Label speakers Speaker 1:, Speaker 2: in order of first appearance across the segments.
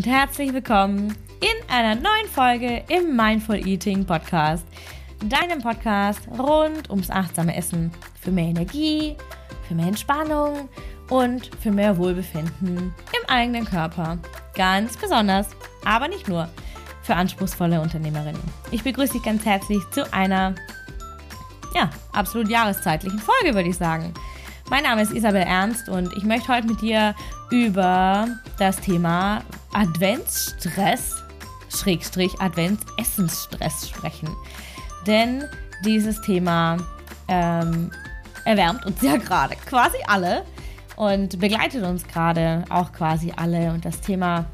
Speaker 1: und herzlich willkommen in einer neuen Folge im Mindful Eating Podcast, deinem Podcast rund ums achtsame Essen für mehr Energie, für mehr Entspannung und für mehr Wohlbefinden im eigenen Körper. Ganz besonders, aber nicht nur für anspruchsvolle Unternehmerinnen. Ich begrüße dich ganz herzlich zu einer ja, absolut jahreszeitlichen Folge, würde ich sagen. Mein Name ist Isabel Ernst und ich möchte heute mit dir über das Thema Adventsstress, Schrägstrich Adventsessensstress sprechen. Denn dieses Thema ähm, erwärmt uns ja gerade quasi alle und begleitet uns gerade auch quasi alle. Und das Thema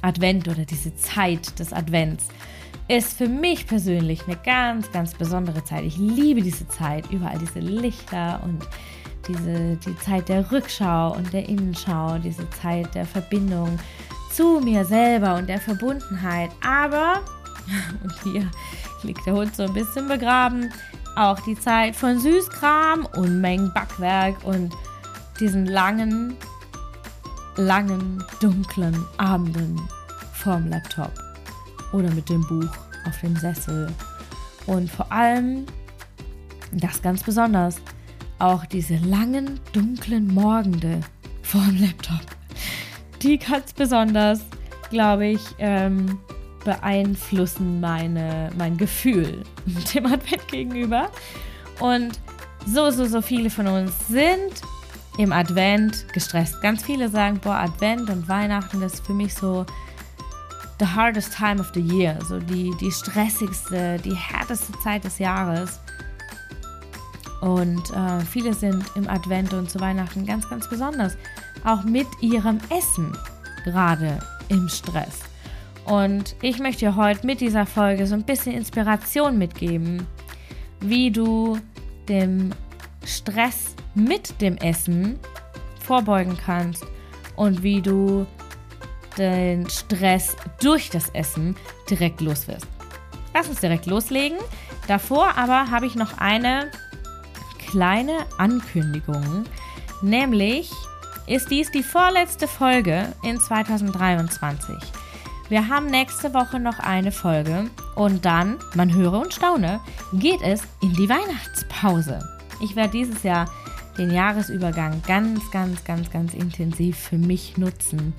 Speaker 1: Advent oder diese Zeit des Advents ist für mich persönlich eine ganz, ganz besondere Zeit. Ich liebe diese Zeit, überall diese Lichter und diese, die Zeit der Rückschau und der Innenschau, diese Zeit der Verbindung zu mir selber und der Verbundenheit. Aber, und hier liegt der Hund so ein bisschen begraben, auch die Zeit von Süßkram, Unmengen Backwerk und diesen langen, langen, dunklen Abenden vorm Laptop oder mit dem Buch auf dem Sessel. Und vor allem, das ganz besonders, auch diese langen, dunklen Morgende vor dem Laptop. Die ganz besonders, glaube ich, ähm, beeinflussen meine, mein Gefühl dem Advent gegenüber. Und so, so, so viele von uns sind im Advent gestresst. Ganz viele sagen, boah, Advent und Weihnachten das ist für mich so the hardest time of the year, so die, die stressigste, die härteste Zeit des Jahres. Und äh, viele sind im Advent und zu Weihnachten ganz, ganz besonders. Auch mit ihrem Essen gerade im Stress. Und ich möchte dir heute mit dieser Folge so ein bisschen Inspiration mitgeben, wie du dem Stress mit dem Essen vorbeugen kannst und wie du den Stress durch das Essen direkt los wirst. Lass uns direkt loslegen. Davor aber habe ich noch eine kleine Ankündigung. Nämlich ist dies die vorletzte Folge in 2023. Wir haben nächste Woche noch eine Folge und dann, man höre und staune, geht es in die Weihnachtspause. Ich werde dieses Jahr den Jahresübergang ganz, ganz, ganz, ganz intensiv für mich nutzen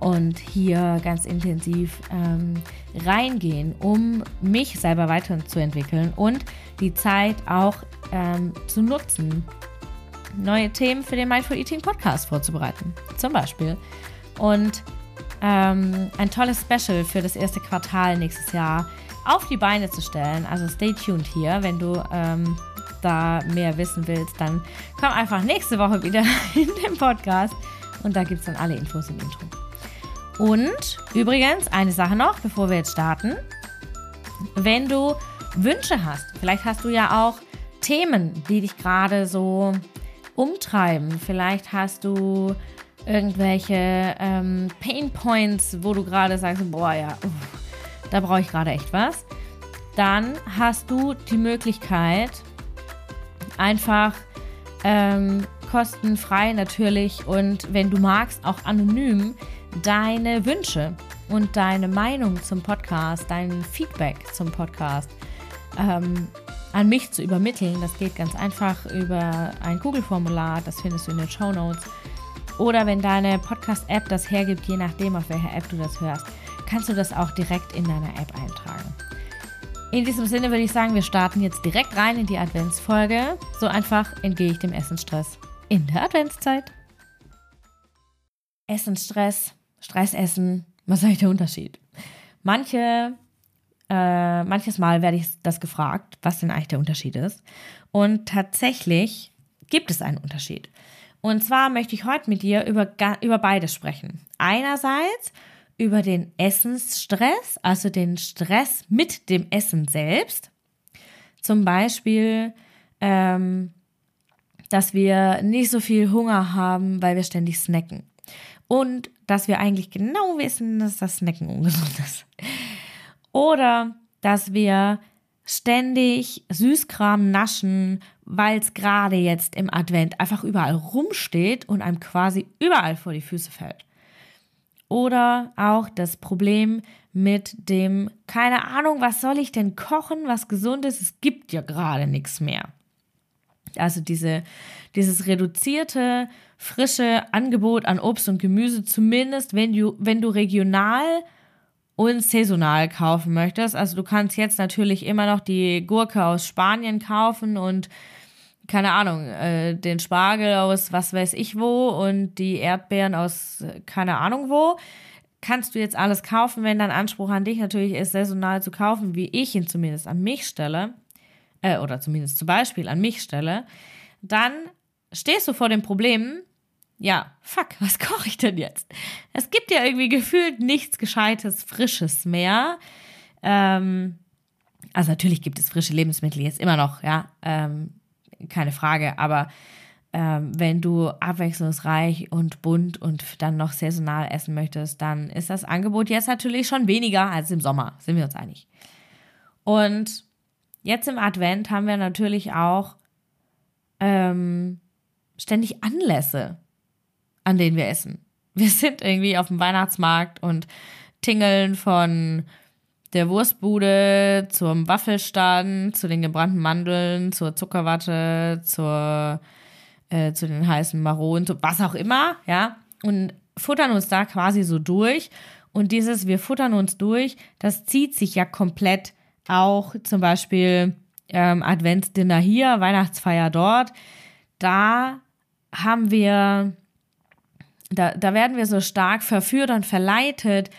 Speaker 1: und hier ganz intensiv ähm, reingehen, um mich selber weiterzuentwickeln und die Zeit auch ähm, zu nutzen, neue Themen für den Mindful Eating Podcast vorzubereiten, zum Beispiel. Und ähm, ein tolles Special für das erste Quartal nächstes Jahr auf die Beine zu stellen. Also stay tuned hier, wenn du ähm, da mehr wissen willst, dann komm einfach nächste Woche wieder in den Podcast und da gibt es dann alle Infos im Intro. Und übrigens, eine Sache noch, bevor wir jetzt starten. Wenn du Wünsche hast, vielleicht hast du ja auch Themen, die dich gerade so umtreiben. Vielleicht hast du irgendwelche ähm, Pain Points, wo du gerade sagst, boah ja, uff, da brauche ich gerade echt was. Dann hast du die Möglichkeit, einfach ähm, kostenfrei natürlich und wenn du magst, auch anonym deine Wünsche und deine Meinung zum Podcast, dein Feedback zum Podcast ähm, an mich zu übermitteln. Das geht ganz einfach über ein Google-Formular, das findest du in den Show Notes. Oder wenn deine Podcast-App das hergibt, je nachdem, auf welcher App du das hörst, kannst du das auch direkt in deiner App eintragen. In diesem Sinne würde ich sagen, wir starten jetzt direkt rein in die Adventsfolge. So einfach entgehe ich dem Essensstress in der Adventszeit. Essensstress Stressessen, was ist eigentlich der Unterschied? Manche, äh, manches Mal werde ich das gefragt, was denn eigentlich der Unterschied ist. Und tatsächlich gibt es einen Unterschied. Und zwar möchte ich heute mit dir über, über beides sprechen. Einerseits über den Essensstress, also den Stress mit dem Essen selbst. Zum Beispiel, ähm, dass wir nicht so viel Hunger haben, weil wir ständig snacken. Und dass wir eigentlich genau wissen, dass das Snacken ungesund ist. Oder dass wir ständig Süßkram naschen, weil es gerade jetzt im Advent einfach überall rumsteht und einem quasi überall vor die Füße fällt. Oder auch das Problem mit dem, keine Ahnung, was soll ich denn kochen, was gesund ist? Es gibt ja gerade nichts mehr. Also diese, dieses reduzierte, frische Angebot an Obst und Gemüse, zumindest wenn du, wenn du regional und saisonal kaufen möchtest. Also du kannst jetzt natürlich immer noch die Gurke aus Spanien kaufen und keine Ahnung, äh, den Spargel aus was weiß ich wo und die Erdbeeren aus keine Ahnung wo. Kannst du jetzt alles kaufen, wenn dein Anspruch an dich natürlich ist, saisonal zu kaufen, wie ich ihn zumindest an mich stelle, äh, oder zumindest zum Beispiel an mich stelle, dann stehst du vor dem Problem, ja, fuck, was koche ich denn jetzt? Es gibt ja irgendwie gefühlt nichts Gescheites, Frisches mehr. Ähm, also natürlich gibt es frische Lebensmittel jetzt immer noch, ja, ähm, keine Frage, aber ähm, wenn du abwechslungsreich und bunt und dann noch saisonal essen möchtest, dann ist das Angebot jetzt natürlich schon weniger als im Sommer, sind wir uns einig. Und jetzt im Advent haben wir natürlich auch ähm, ständig Anlässe, an denen wir essen. Wir sind irgendwie auf dem Weihnachtsmarkt und tingeln von der Wurstbude zum Waffelstand, zu den gebrannten Mandeln, zur Zuckerwatte, zur, äh, zu den heißen Maronen, zu was auch immer, ja, und futtern uns da quasi so durch. Und dieses Wir futtern uns durch, das zieht sich ja komplett auch zum Beispiel ähm, Adventsdinner hier, Weihnachtsfeier dort. Da haben wir, da, da werden wir so stark verführt und verleitet,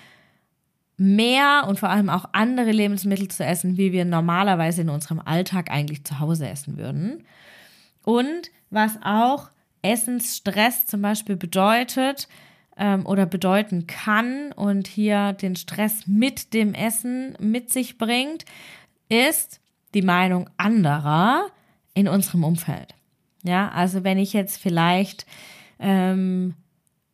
Speaker 1: mehr und vor allem auch andere Lebensmittel zu essen, wie wir normalerweise in unserem Alltag eigentlich zu Hause essen würden. Und was auch Essensstress zum Beispiel bedeutet ähm, oder bedeuten kann und hier den Stress mit dem Essen mit sich bringt, ist die Meinung anderer in unserem Umfeld. Ja, also wenn ich jetzt vielleicht ähm,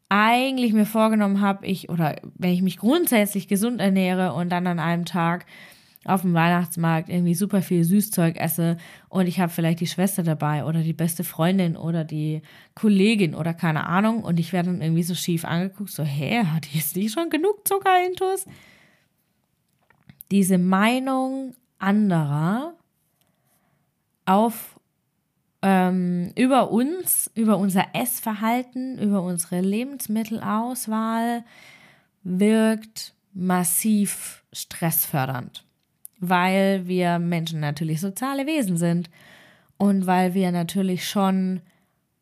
Speaker 1: eigentlich mir vorgenommen habe, ich oder wenn ich mich grundsätzlich gesund ernähre und dann an einem Tag auf dem Weihnachtsmarkt irgendwie super viel Süßzeug esse und ich habe vielleicht die Schwester dabei oder die beste Freundin oder die Kollegin oder keine Ahnung und ich werde dann irgendwie so schief angeguckt, so, hä, hat die jetzt nicht schon genug Zucker intus? Diese Meinung anderer auf ähm, über uns, über unser Essverhalten, über unsere Lebensmittelauswahl wirkt massiv stressfördernd, weil wir Menschen natürlich soziale Wesen sind und weil wir natürlich schon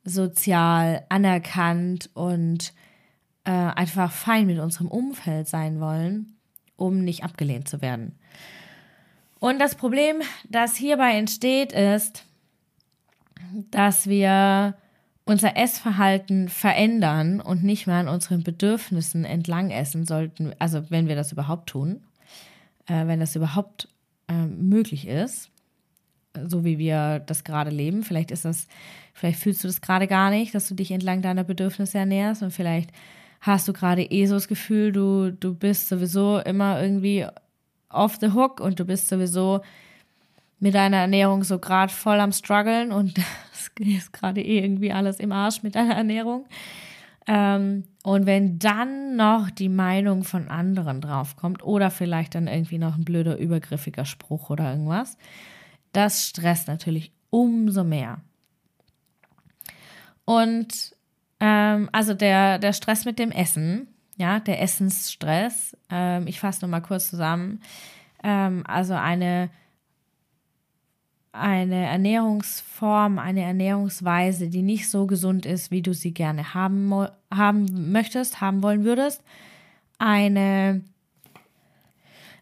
Speaker 1: sozial anerkannt und äh, einfach fein mit unserem Umfeld sein wollen, um nicht abgelehnt zu werden. Und das Problem, das hierbei entsteht, ist, dass wir unser Essverhalten verändern und nicht mehr an unseren Bedürfnissen entlang essen sollten, also wenn wir das überhaupt tun, äh, wenn das überhaupt äh, möglich ist, so wie wir das gerade leben. Vielleicht ist das, vielleicht fühlst du das gerade gar nicht, dass du dich entlang deiner Bedürfnisse ernährst und vielleicht hast du gerade eh so das Gefühl, du, du bist sowieso immer irgendwie off the hook und du bist sowieso mit deiner Ernährung so gerade voll am struggeln und es ist gerade eh irgendwie alles im Arsch mit deiner Ernährung. Ähm, und wenn dann noch die Meinung von anderen draufkommt oder vielleicht dann irgendwie noch ein blöder, übergriffiger Spruch oder irgendwas, das stresst natürlich umso mehr. Und ähm, also der, der Stress mit dem Essen, ja, der Essensstress, ähm, ich fasse nochmal kurz zusammen. Ähm, also eine eine Ernährungsform, eine Ernährungsweise, die nicht so gesund ist, wie du sie gerne haben, haben möchtest, haben wollen würdest. Eine,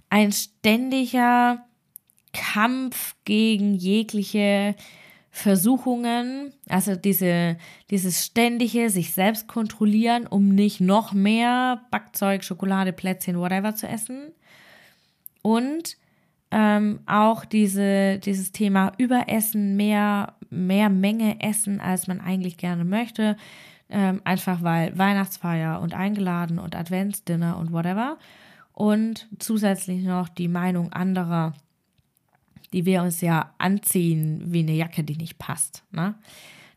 Speaker 1: ein ständiger Kampf gegen jegliche Versuchungen, also diese, dieses ständige sich selbst kontrollieren, um nicht noch mehr Backzeug, Schokolade, Plätzchen, whatever zu essen. Und ähm, auch diese, dieses Thema Überessen, mehr, mehr Menge essen, als man eigentlich gerne möchte. Ähm, einfach weil Weihnachtsfeier und eingeladen und Adventsdinner und whatever. Und zusätzlich noch die Meinung anderer, die wir uns ja anziehen wie eine Jacke, die nicht passt. Ne?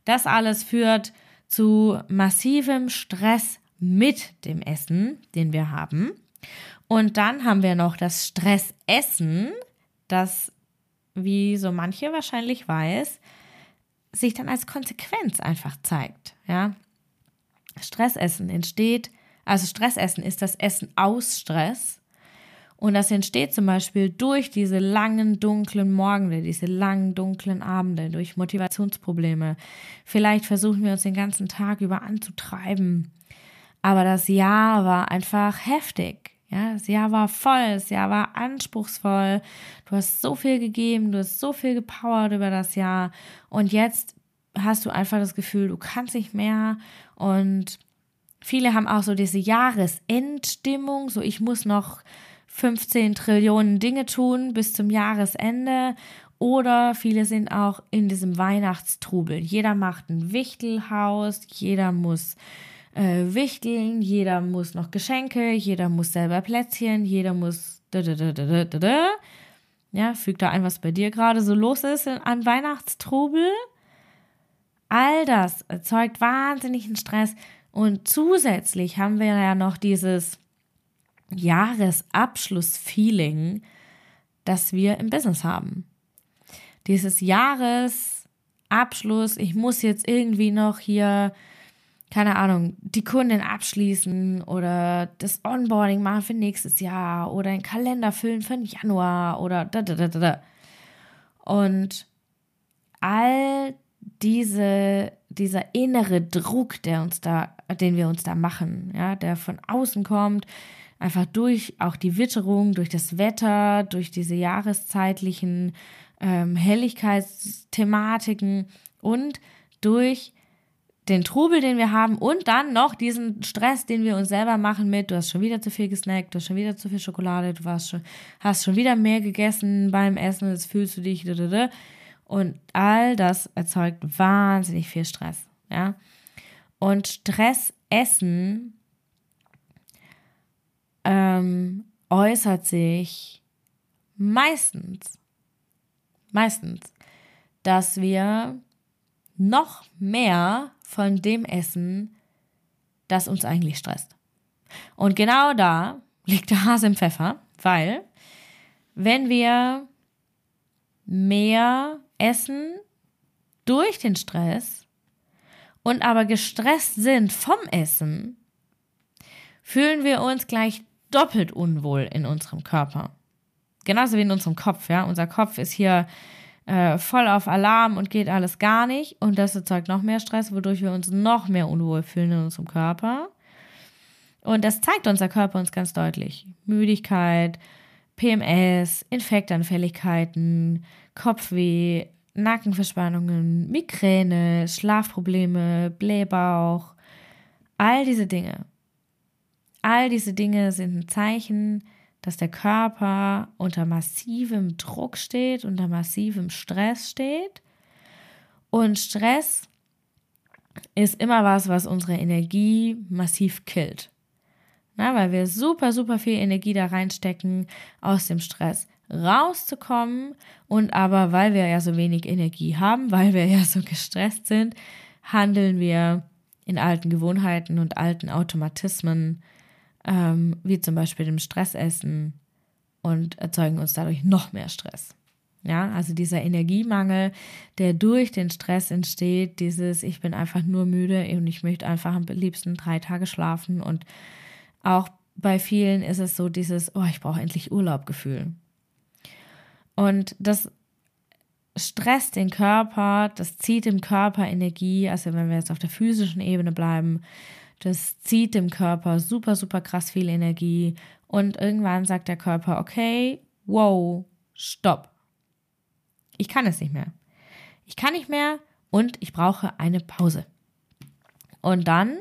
Speaker 1: Das alles führt zu massivem Stress mit dem Essen, den wir haben. Und dann haben wir noch das Stressessen, das, wie so manche wahrscheinlich weiß, sich dann als Konsequenz einfach zeigt. Ja, Stressessen entsteht, also Stressessen ist das Essen aus Stress. Und das entsteht zum Beispiel durch diese langen, dunklen Morgende, diese langen, dunklen Abende, durch Motivationsprobleme. Vielleicht versuchen wir uns den ganzen Tag über anzutreiben. Aber das Jahr war einfach heftig. Ja, das Jahr war voll, das Jahr war anspruchsvoll. Du hast so viel gegeben, du hast so viel gepowert über das Jahr. Und jetzt hast du einfach das Gefühl, du kannst nicht mehr. Und viele haben auch so diese Jahresendstimmung, so ich muss noch 15 Trillionen Dinge tun bis zum Jahresende. Oder viele sind auch in diesem Weihnachtstrubel. Jeder macht ein Wichtelhaus, jeder muss äh, wichteln, jeder muss noch Geschenke, jeder muss selber Plätzchen, jeder muss. Ja, füg da ein, was bei dir gerade so los ist an Weihnachtstrubel. All das erzeugt wahnsinnigen Stress. Und zusätzlich haben wir ja noch dieses Jahresabschluss-Feeling, das wir im Business haben. Dieses Jahresabschluss, ich muss jetzt irgendwie noch hier, keine Ahnung, die Kundin abschließen oder das Onboarding machen für nächstes Jahr oder einen Kalender füllen für den Januar oder da, da, da, da. Und all diese, dieser innere Druck, der uns da, den wir uns da machen, ja, der von außen kommt, einfach durch auch die Witterung, durch das Wetter, durch diese jahreszeitlichen ähm, Helligkeitsthematiken und durch den Trubel, den wir haben und dann noch diesen Stress, den wir uns selber machen mit, du hast schon wieder zu viel gesnackt, du hast schon wieder zu viel Schokolade, du warst schon, hast schon wieder mehr gegessen beim Essen, jetzt fühlst du dich, und all das erzeugt wahnsinnig viel Stress, ja. Und Stress essen ähm, äußert sich meistens, meistens, dass wir noch mehr von dem essen, das uns eigentlich stresst. Und genau da liegt der Hase im Pfeffer, weil wenn wir mehr essen durch den Stress und aber gestresst sind vom Essen, fühlen wir uns gleich doppelt unwohl in unserem Körper. Genauso wie in unserem Kopf, ja. Unser Kopf ist hier äh, voll auf Alarm und geht alles gar nicht. Und das erzeugt noch mehr Stress, wodurch wir uns noch mehr unwohl fühlen in unserem Körper. Und das zeigt unser Körper uns ganz deutlich. Müdigkeit, PMS, Infektanfälligkeiten, Kopfweh, Nackenverspannungen, Migräne, Schlafprobleme, Blähbauch, all diese Dinge. All diese Dinge sind ein Zeichen, dass der Körper unter massivem Druck steht, unter massivem Stress steht. Und Stress ist immer was, was unsere Energie massiv killt. Na, weil wir super, super viel Energie da reinstecken, aus dem Stress rauszukommen. Und aber, weil wir ja so wenig Energie haben, weil wir ja so gestresst sind, handeln wir in alten Gewohnheiten und alten Automatismen ähm, wie zum Beispiel dem Stressessen und erzeugen uns dadurch noch mehr Stress. Ja, also dieser Energiemangel, der durch den Stress entsteht, dieses, ich bin einfach nur müde und ich möchte einfach am liebsten drei Tage schlafen und auch bei vielen ist es so dieses, oh, ich brauche endlich Urlaubgefühl. Und das stresst den Körper, das zieht dem Körper Energie, also wenn wir jetzt auf der physischen Ebene bleiben, das zieht dem Körper super, super krass viel Energie. Und irgendwann sagt der Körper, okay, wow, stopp. Ich kann es nicht mehr. Ich kann nicht mehr und ich brauche eine Pause. Und dann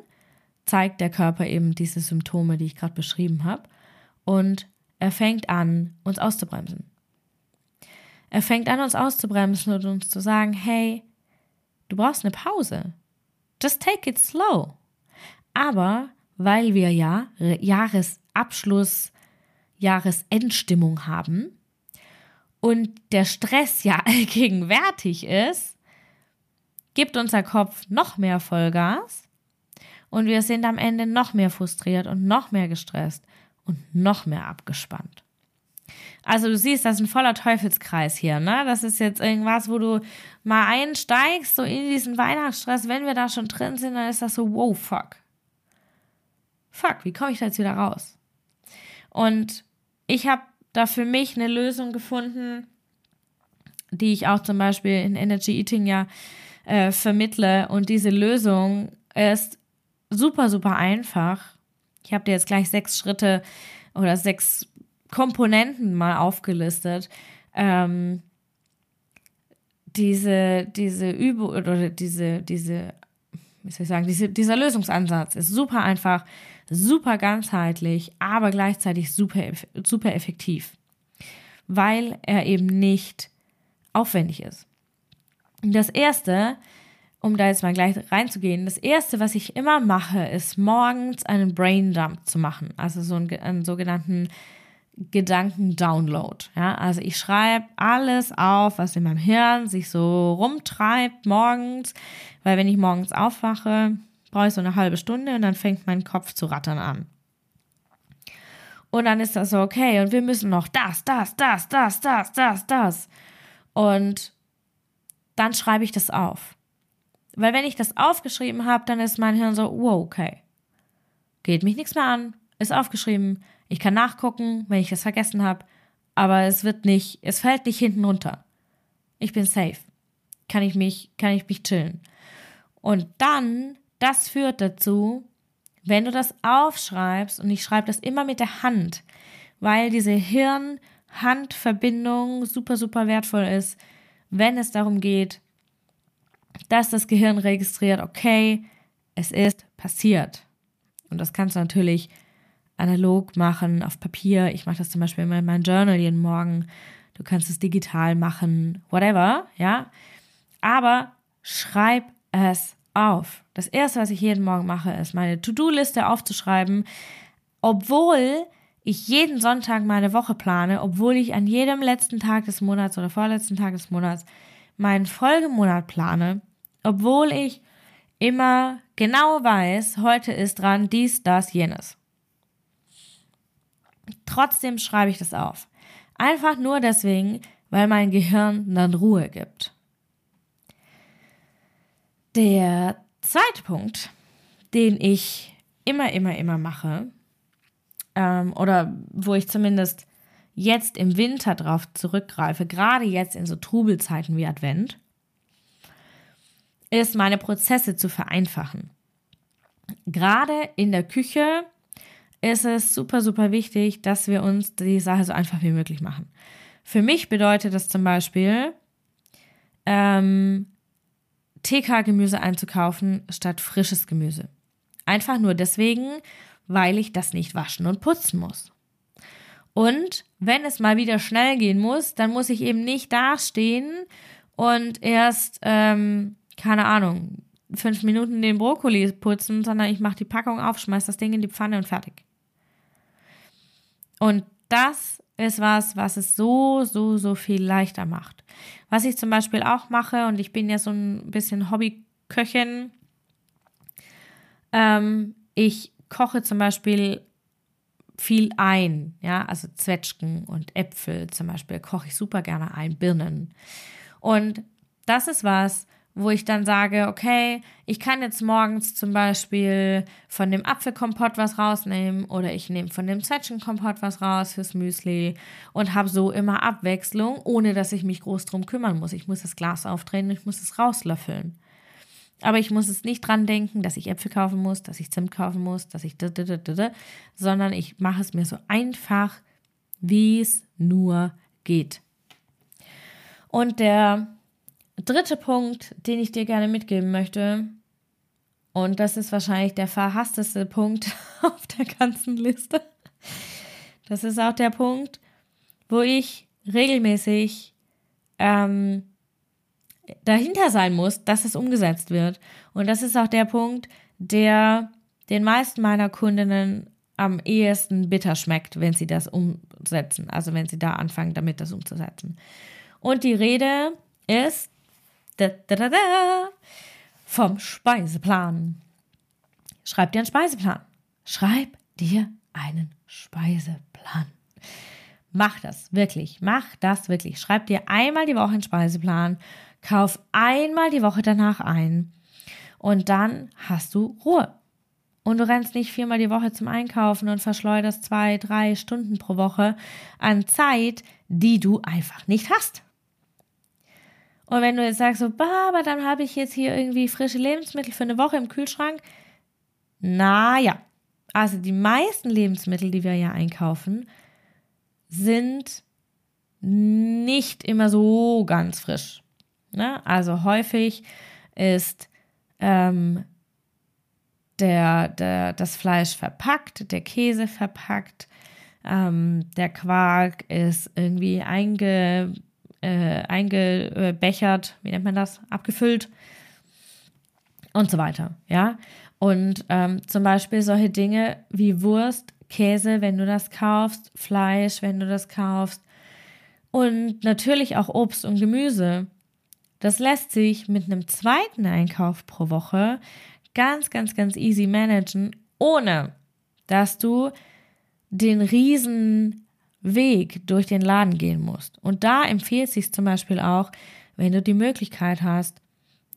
Speaker 1: zeigt der Körper eben diese Symptome, die ich gerade beschrieben habe. Und er fängt an, uns auszubremsen. Er fängt an, uns auszubremsen und uns zu sagen, hey, du brauchst eine Pause. Just take it slow. Aber weil wir ja Jahresabschluss, Jahresendstimmung haben und der Stress ja allgegenwärtig ist, gibt unser Kopf noch mehr Vollgas Und wir sind am Ende noch mehr frustriert und noch mehr gestresst und noch mehr abgespannt. Also du siehst, das ist ein voller Teufelskreis hier, ne? Das ist jetzt irgendwas, wo du mal einsteigst, so in diesen Weihnachtsstress. Wenn wir da schon drin sind, dann ist das so, wow, fuck. Fuck, wie komme ich da jetzt wieder raus? Und ich habe da für mich eine Lösung gefunden, die ich auch zum Beispiel in Energy Eating ja äh, vermittle. Und diese Lösung ist super, super einfach. Ich habe dir jetzt gleich sechs Schritte oder sechs Komponenten mal aufgelistet. Ähm, diese, diese Übung oder diese, diese, wie soll ich sagen, diese, dieser Lösungsansatz ist super einfach, super ganzheitlich, aber gleichzeitig super, super effektiv, weil er eben nicht aufwendig ist. Das erste, um da jetzt mal gleich reinzugehen, das erste, was ich immer mache, ist morgens einen Brain Dump zu machen, also so einen, einen sogenannten Gedanken-Download. Ja, also ich schreibe alles auf, was in meinem Hirn sich so rumtreibt morgens, weil wenn ich morgens aufwache, brauche ich so eine halbe Stunde und dann fängt mein Kopf zu rattern an. Und dann ist das so, okay, und wir müssen noch das, das, das, das, das, das, das. Und dann schreibe ich das auf. Weil wenn ich das aufgeschrieben habe, dann ist mein Hirn so, wow, okay. Geht mich nichts mehr an, ist aufgeschrieben, ich kann nachgucken, wenn ich das vergessen habe, aber es wird nicht, es fällt nicht hinten runter. Ich bin safe. Kann ich mich, kann ich mich chillen. Und dann, das führt dazu, wenn du das aufschreibst, und ich schreibe das immer mit der Hand, weil diese Hirn-Hand-Verbindung super, super wertvoll ist, wenn es darum geht, dass das Gehirn registriert, okay, es ist passiert. Und das kannst du natürlich analog machen, auf Papier. Ich mache das zum Beispiel immer in meinem Journal jeden Morgen. Du kannst es digital machen, whatever, ja. Aber schreib es auf. Das erste, was ich jeden Morgen mache, ist meine To-Do-Liste aufzuschreiben, obwohl ich jeden Sonntag meine Woche plane, obwohl ich an jedem letzten Tag des Monats oder vorletzten Tag des Monats meinen Folgemonat plane, obwohl ich immer genau weiß, heute ist dran dies, das, jenes. Trotzdem schreibe ich das auf. Einfach nur deswegen, weil mein Gehirn dann Ruhe gibt. Der zweite Punkt, den ich immer, immer, immer mache, ähm, oder wo ich zumindest jetzt im Winter drauf zurückgreife, gerade jetzt in so Trubelzeiten wie Advent, ist meine Prozesse zu vereinfachen. Gerade in der Küche ist es super, super wichtig, dass wir uns die Sache so einfach wie möglich machen. Für mich bedeutet das zum Beispiel, ähm, TK-Gemüse einzukaufen statt frisches Gemüse. Einfach nur deswegen, weil ich das nicht waschen und putzen muss. Und wenn es mal wieder schnell gehen muss, dann muss ich eben nicht dastehen und erst, ähm, keine Ahnung, fünf Minuten den Brokkoli putzen, sondern ich mache die Packung auf, schmeiß das Ding in die Pfanne und fertig. Und das ist was, was es so, so, so viel leichter macht. Was ich zum Beispiel auch mache, und ich bin ja so ein bisschen Hobbyköchin, ähm, ich koche zum Beispiel viel ein, ja, also Zwetschgen und Äpfel zum Beispiel koche ich super gerne ein, Birnen. Und das ist was, wo ich dann sage, okay, ich kann jetzt morgens zum Beispiel von dem Apfelkompott was rausnehmen oder ich nehme von dem Zwetschgenkompott was raus fürs Müsli und habe so immer Abwechslung, ohne dass ich mich groß drum kümmern muss. Ich muss das Glas aufdrehen, ich muss es rauslöffeln. Aber ich muss es nicht dran denken, dass ich Äpfel kaufen muss, dass ich Zimt kaufen muss, dass ich sondern ich mache es mir so einfach, wie es nur geht. Und der dritte Punkt, den ich dir gerne mitgeben möchte, und das ist wahrscheinlich der verhassteste Punkt auf der ganzen Liste. Das ist auch der Punkt, wo ich regelmäßig ähm, dahinter sein muss, dass es umgesetzt wird. Und das ist auch der Punkt, der den meisten meiner Kundinnen am ehesten bitter schmeckt, wenn sie das umsetzen. Also wenn sie da anfangen, damit das umzusetzen. Und die Rede ist da, da, da, da, vom Speiseplan. schreib dir einen Speiseplan. Schreib dir einen Speiseplan. Mach das wirklich. Mach das wirklich. Schreib dir einmal die Woche einen Speiseplan. Kauf einmal die Woche danach ein. Und dann hast du Ruhe. Und du rennst nicht viermal die Woche zum Einkaufen und verschleuderst zwei, drei Stunden pro Woche an Zeit, die du einfach nicht hast. Und wenn du jetzt sagst, so, bah, aber dann habe ich jetzt hier irgendwie frische Lebensmittel für eine Woche im Kühlschrank. Naja, also die meisten Lebensmittel, die wir ja einkaufen, sind nicht immer so ganz frisch. Ne? Also häufig ist ähm, der, der, das Fleisch verpackt, der Käse verpackt, ähm, der Quark ist irgendwie einge, äh, eingebechert, wie nennt man das, abgefüllt und so weiter, ja. Und ähm, zum Beispiel solche Dinge wie Wurst, Käse, wenn du das kaufst, Fleisch, wenn du das kaufst und natürlich auch Obst und Gemüse. Das lässt sich mit einem zweiten Einkauf pro Woche ganz, ganz, ganz easy managen, ohne dass du den riesen Weg durch den Laden gehen musst. Und da empfiehlt sich zum Beispiel auch, wenn du die Möglichkeit hast,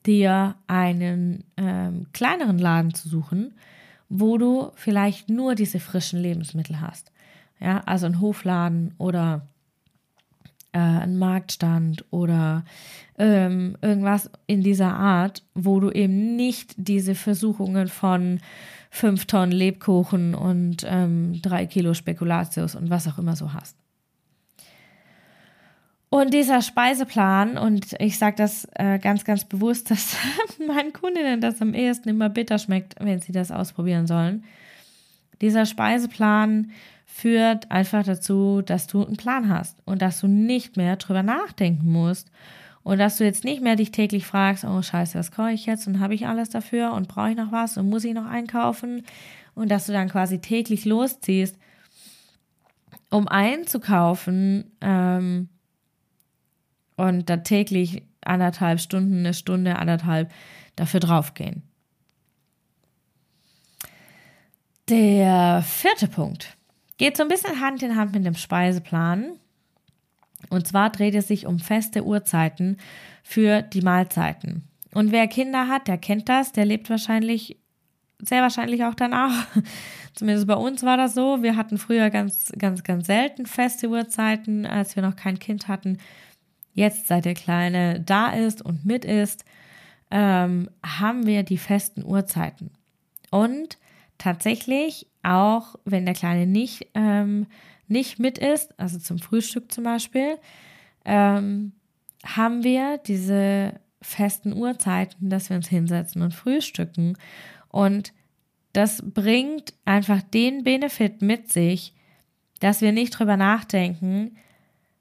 Speaker 1: dir einen ähm, kleineren Laden zu suchen, wo du vielleicht nur diese frischen Lebensmittel hast. Ja, also ein Hofladen oder äh, ein Marktstand oder ähm, irgendwas in dieser Art, wo du eben nicht diese Versuchungen von fünf Tonnen Lebkuchen und ähm, drei Kilo Spekulatius und was auch immer so hast. Und dieser Speiseplan, und ich sage das äh, ganz, ganz bewusst, dass meinen Kundinnen das am ehesten immer bitter schmeckt, wenn sie das ausprobieren sollen. Dieser Speiseplan führt einfach dazu, dass du einen Plan hast und dass du nicht mehr drüber nachdenken musst und dass du jetzt nicht mehr dich täglich fragst, oh scheiße, was koche ich jetzt und habe ich alles dafür und brauche ich noch was und muss ich noch einkaufen und dass du dann quasi täglich losziehst, um einzukaufen ähm, und da täglich anderthalb Stunden, eine Stunde, anderthalb dafür draufgehen. Der vierte Punkt Geht so ein bisschen Hand in Hand mit dem Speiseplan. Und zwar dreht es sich um feste Uhrzeiten für die Mahlzeiten. Und wer Kinder hat, der kennt das, der lebt wahrscheinlich, sehr wahrscheinlich auch danach. Zumindest bei uns war das so. Wir hatten früher ganz, ganz, ganz selten feste Uhrzeiten, als wir noch kein Kind hatten. Jetzt, seit der Kleine da ist und mit ist, ähm, haben wir die festen Uhrzeiten. Und tatsächlich auch wenn der Kleine nicht, ähm, nicht mit ist, also zum Frühstück zum Beispiel, ähm, haben wir diese festen Uhrzeiten, dass wir uns hinsetzen und frühstücken. Und das bringt einfach den Benefit mit sich, dass wir nicht drüber nachdenken,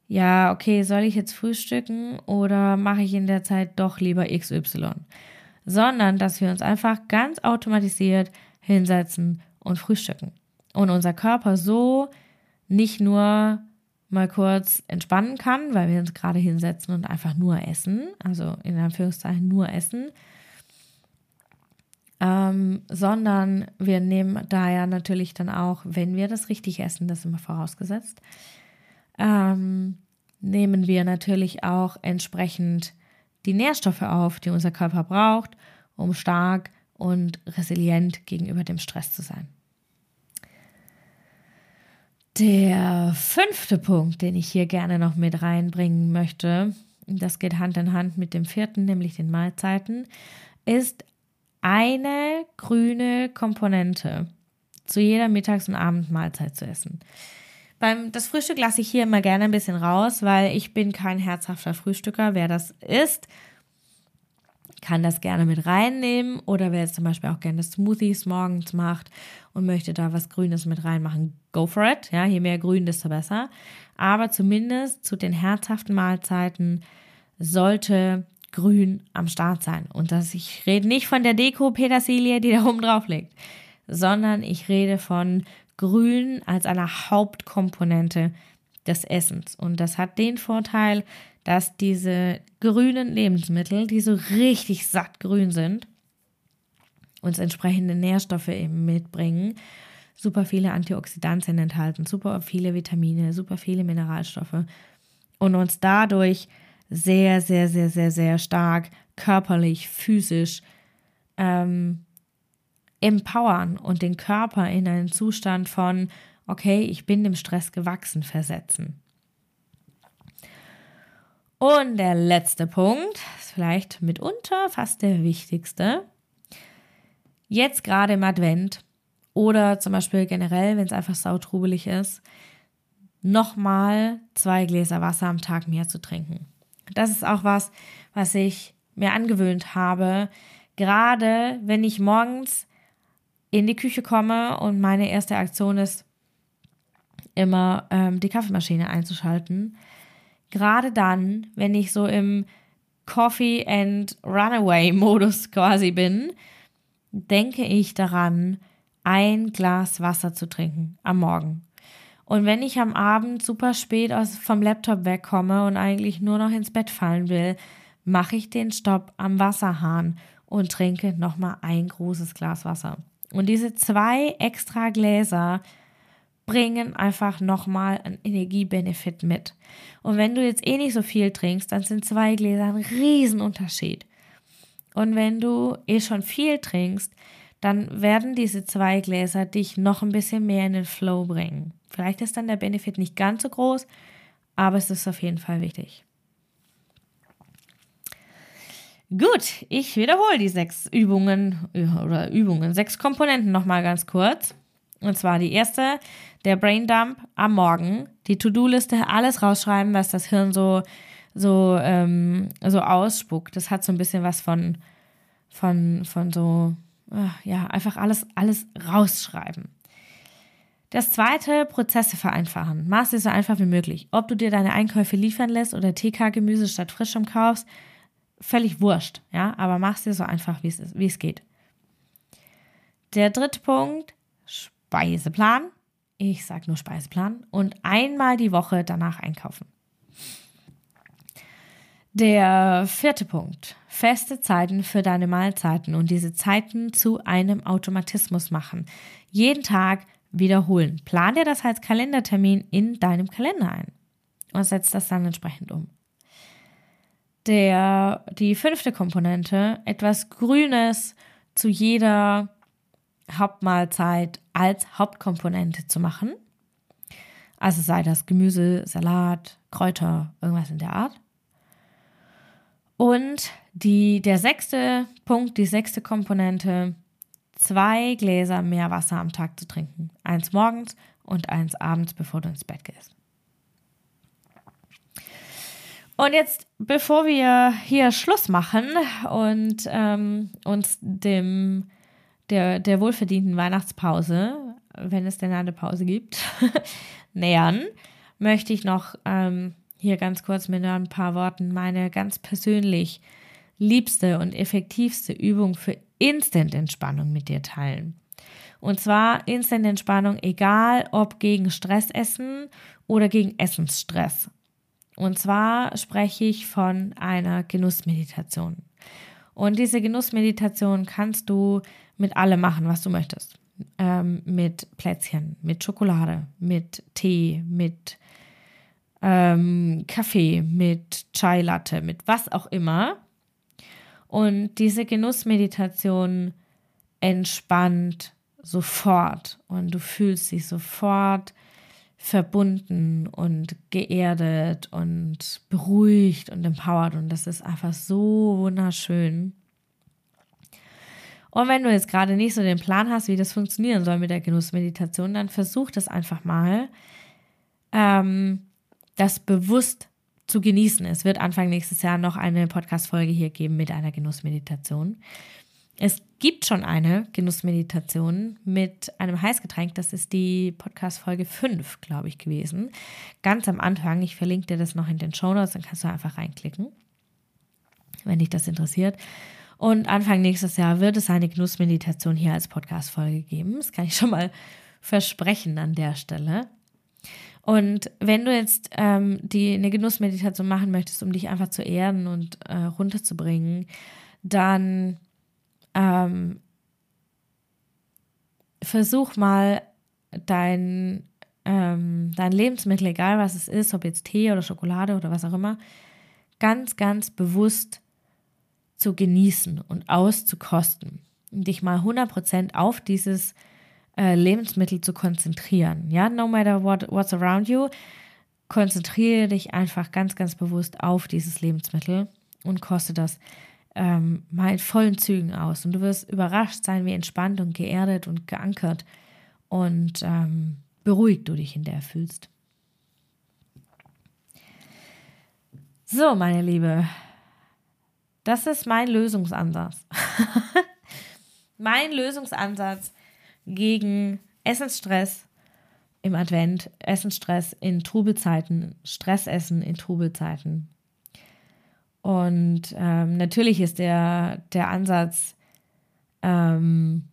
Speaker 1: ja, okay, soll ich jetzt frühstücken oder mache ich in der Zeit doch lieber XY? Sondern, dass wir uns einfach ganz automatisiert hinsetzen und frühstücken. Und unser Körper so nicht nur mal kurz entspannen kann, weil wir uns gerade hinsetzen und einfach nur essen, also in Anführungszeichen nur essen, ähm, sondern wir nehmen da ja natürlich dann auch, wenn wir das richtig essen, das immer vorausgesetzt, ähm, nehmen wir natürlich auch entsprechend die Nährstoffe auf, die unser Körper braucht, um stark und resilient gegenüber dem Stress zu sein. Der fünfte Punkt, den ich hier gerne noch mit reinbringen möchte, das geht Hand in Hand mit dem vierten, nämlich den Mahlzeiten, ist eine grüne Komponente zu jeder Mittags- und Abendmahlzeit zu essen. Beim, das Frühstück lasse ich hier immer gerne ein bisschen raus, weil ich bin kein herzhafter Frühstücker. Wer das ist, kann das gerne mit reinnehmen oder wer jetzt zum Beispiel auch gerne Smoothies morgens macht und möchte da was Grünes mit reinmachen, go for it. Ja, je mehr Grün, desto besser. Aber zumindest zu den herzhaften Mahlzeiten sollte Grün am Start sein. Und das, ich rede nicht von der Deko Petersilie, die da oben drauf liegt, sondern ich rede von Grün als einer Hauptkomponente des Essens. Und das hat den Vorteil, dass diese grünen Lebensmittel, die so richtig satt grün sind, uns entsprechende Nährstoffe eben mitbringen, super viele Antioxidantien enthalten, super viele Vitamine, super viele Mineralstoffe und uns dadurch sehr, sehr, sehr, sehr, sehr stark körperlich, physisch ähm, empowern und den Körper in einen Zustand von, okay, ich bin dem Stress gewachsen, versetzen. Und der letzte Punkt ist vielleicht mitunter fast der wichtigste. Jetzt gerade im Advent oder zum Beispiel generell, wenn es einfach sautrubelig ist, nochmal zwei Gläser Wasser am Tag mehr zu trinken. Das ist auch was, was ich mir angewöhnt habe, gerade wenn ich morgens in die Küche komme und meine erste Aktion ist, immer ähm, die Kaffeemaschine einzuschalten. Gerade dann, wenn ich so im Coffee and Runaway Modus quasi bin, denke ich daran, ein Glas Wasser zu trinken am Morgen. Und wenn ich am Abend super spät aus, vom Laptop wegkomme und eigentlich nur noch ins Bett fallen will, mache ich den Stopp am Wasserhahn und trinke nochmal ein großes Glas Wasser. Und diese zwei extra Gläser bringen einfach nochmal einen Energiebenefit mit. Und wenn du jetzt eh nicht so viel trinkst, dann sind zwei Gläser ein Riesenunterschied. Und wenn du eh schon viel trinkst, dann werden diese zwei Gläser dich noch ein bisschen mehr in den Flow bringen. Vielleicht ist dann der Benefit nicht ganz so groß, aber es ist auf jeden Fall wichtig. Gut, ich wiederhole die sechs Übungen oder Übungen, sechs Komponenten nochmal ganz kurz. Und zwar die erste, der Braindump am Morgen, die To-Do-Liste, alles rausschreiben, was das Hirn so, so, ähm, so ausspuckt. Das hat so ein bisschen was von, von, von so, ach, ja, einfach alles, alles rausschreiben. Das zweite, Prozesse vereinfachen. Mach es dir so einfach wie möglich. Ob du dir deine Einkäufe liefern lässt oder TK-Gemüse statt frischem kaufst, völlig wurscht, ja, aber mach es dir so einfach, wie es geht. Der dritte Punkt, Speiseplan. Ich sage nur Speiseplan. Und einmal die Woche danach einkaufen. Der vierte Punkt. Feste Zeiten für deine Mahlzeiten und diese Zeiten zu einem Automatismus machen. Jeden Tag wiederholen. Plan dir das als Kalendertermin in deinem Kalender ein und setz das dann entsprechend um. Der, die fünfte Komponente, etwas Grünes zu jeder Hauptmahlzeit als Hauptkomponente zu machen. Also sei das Gemüse, Salat, Kräuter, irgendwas in der Art. Und die, der sechste Punkt, die sechste Komponente, zwei Gläser mehr Wasser am Tag zu trinken. Eins morgens und eins abends, bevor du ins Bett gehst. Und jetzt, bevor wir hier Schluss machen und ähm, uns dem der, der wohlverdienten Weihnachtspause, wenn es denn eine Pause gibt, nähern, möchte ich noch ähm, hier ganz kurz mit ein paar Worten meine ganz persönlich liebste und effektivste Übung für Instant-Entspannung mit dir teilen. Und zwar Instant-Entspannung, egal ob gegen Stressessen oder gegen Essensstress. Und zwar spreche ich von einer Genussmeditation. Und diese Genussmeditation kannst du mit allem machen, was du möchtest. Ähm, mit Plätzchen, mit Schokolade, mit Tee, mit ähm, Kaffee, mit Chai Latte, mit was auch immer. Und diese Genussmeditation entspannt sofort und du fühlst dich sofort verbunden und geerdet und beruhigt und empowered und das ist einfach so wunderschön. Und wenn du jetzt gerade nicht so den Plan hast, wie das funktionieren soll mit der Genussmeditation, dann versuch das einfach mal, ähm, das bewusst zu genießen. Es wird Anfang nächstes Jahr noch eine Podcast-Folge hier geben mit einer Genussmeditation. Es gibt schon eine Genussmeditation mit einem Heißgetränk. Das ist die Podcast-Folge 5, glaube ich, gewesen. Ganz am Anfang. Ich verlinke dir das noch in den Show Notes, dann kannst du einfach reinklicken, wenn dich das interessiert. Und Anfang nächstes Jahr wird es eine Genussmeditation hier als Podcast-Folge geben. Das kann ich schon mal versprechen an der Stelle. Und wenn du jetzt ähm, die eine Genussmeditation machen möchtest, um dich einfach zu erden und äh, runterzubringen, dann ähm, versuch mal dein, ähm, dein Lebensmittel, egal was es ist, ob jetzt Tee oder Schokolade oder was auch immer, ganz, ganz bewusst zu genießen und auszukosten. Dich mal 100% auf dieses äh, Lebensmittel zu konzentrieren. Ja, no matter what, what's around you, konzentriere dich einfach ganz, ganz bewusst auf dieses Lebensmittel und koste das ähm, mal in vollen Zügen aus. Und du wirst überrascht sein, wie entspannt und geerdet und geankert und ähm, beruhigt du dich in der fühlst. So, meine Liebe, das ist mein Lösungsansatz. mein Lösungsansatz gegen Essensstress im Advent, Essensstress in Trubelzeiten, Stressessen in Trubelzeiten. Und ähm, natürlich ist der, der Ansatz ähm,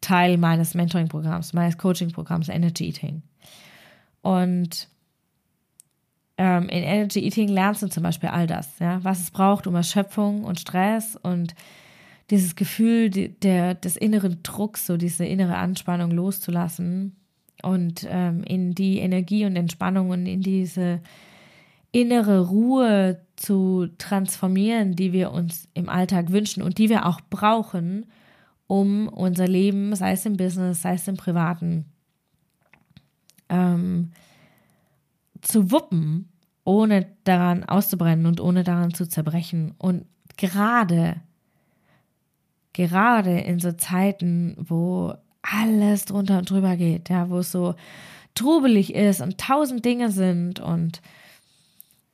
Speaker 1: Teil meines Mentoring-Programms, meines Coaching-Programms Energy Eating. Und ähm, in Energy Eating lernst du zum Beispiel all das, ja, was es braucht, um Erschöpfung und Stress und dieses Gefühl der, des inneren Drucks, so diese innere Anspannung loszulassen und ähm, in die Energie und Entspannung und in diese innere Ruhe zu transformieren, die wir uns im Alltag wünschen und die wir auch brauchen, um unser Leben, sei es im Business, sei es im Privaten, ähm, zu wuppen, ohne daran auszubrennen und ohne daran zu zerbrechen. Und gerade gerade in so Zeiten, wo alles drunter und drüber geht, ja, wo es so trubelig ist und tausend Dinge sind und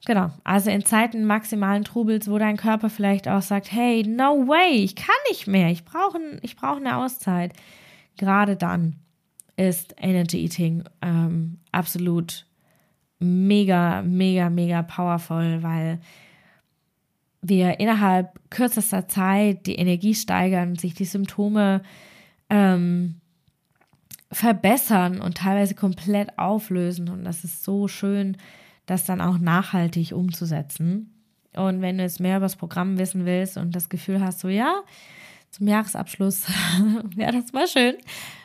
Speaker 1: genau, also in Zeiten maximalen Trubels, wo dein Körper vielleicht auch sagt, hey, no way, ich kann nicht mehr, ich brauche ich brauch eine Auszeit. Gerade dann ist Energy Eating ähm, absolut mega, mega, mega powerful, weil wir innerhalb kürzester Zeit die Energie steigern, sich die Symptome ähm, verbessern und teilweise komplett auflösen. Und das ist so schön, das dann auch nachhaltig umzusetzen. Und wenn du jetzt mehr über das Programm wissen willst und das Gefühl hast, so ja, zum Jahresabschluss wäre das mal schön,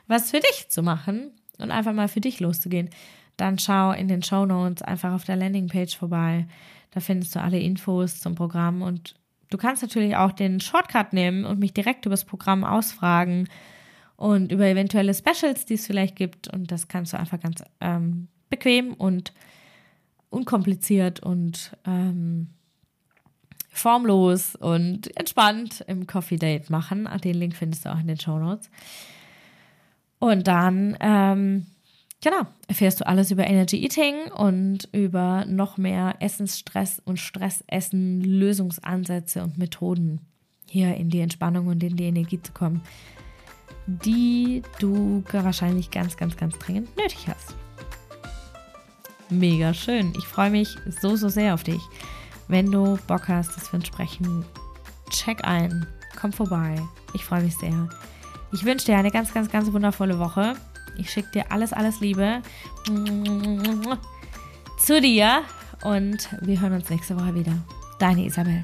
Speaker 1: was für dich zu machen und einfach mal für dich loszugehen, dann schau in den Show Notes einfach auf der Landingpage vorbei. Da findest du alle Infos zum Programm und du kannst natürlich auch den Shortcut nehmen und mich direkt über das Programm ausfragen und über eventuelle Specials, die es vielleicht gibt. Und das kannst du einfach ganz ähm, bequem und unkompliziert und ähm, formlos und entspannt im Coffee Date machen. Den Link findest du auch in den Show Notes. Und dann ähm, Genau, erfährst du alles über Energy Eating und über noch mehr Essensstress und Stressessen, Lösungsansätze und Methoden, hier in die Entspannung und in die Energie zu kommen, die du wahrscheinlich ganz, ganz, ganz dringend nötig hast. Mega schön. Ich freue mich so, so sehr auf dich. Wenn du Bock hast, dass wir uns sprechen, check ein, komm vorbei. Ich freue mich sehr. Ich wünsche dir eine ganz, ganz, ganz wundervolle Woche. Ich schicke dir alles, alles Liebe zu dir und wir hören uns nächste Woche wieder. Deine Isabel.